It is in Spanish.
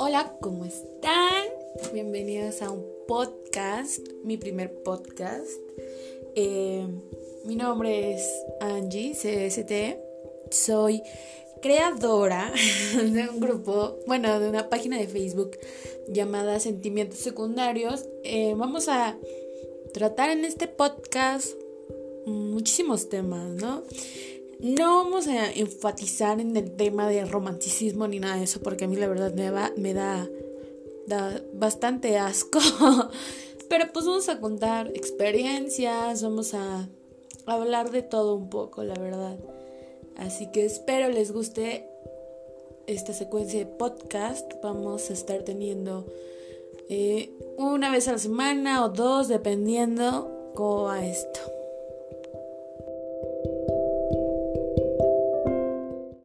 Hola, ¿cómo están? Bienvenidos a un podcast, mi primer podcast. Eh, mi nombre es Angie CST. Soy creadora de un grupo, bueno, de una página de Facebook llamada Sentimientos Secundarios. Eh, vamos a tratar en este podcast muchísimos temas, ¿no? No vamos a enfatizar en el tema del romanticismo ni nada de eso, porque a mí la verdad me, me da, da bastante asco. Pero pues vamos a contar experiencias, vamos a hablar de todo un poco, la verdad. Así que espero les guste esta secuencia de podcast. Vamos a estar teniendo eh, una vez a la semana o dos, dependiendo cómo va esto.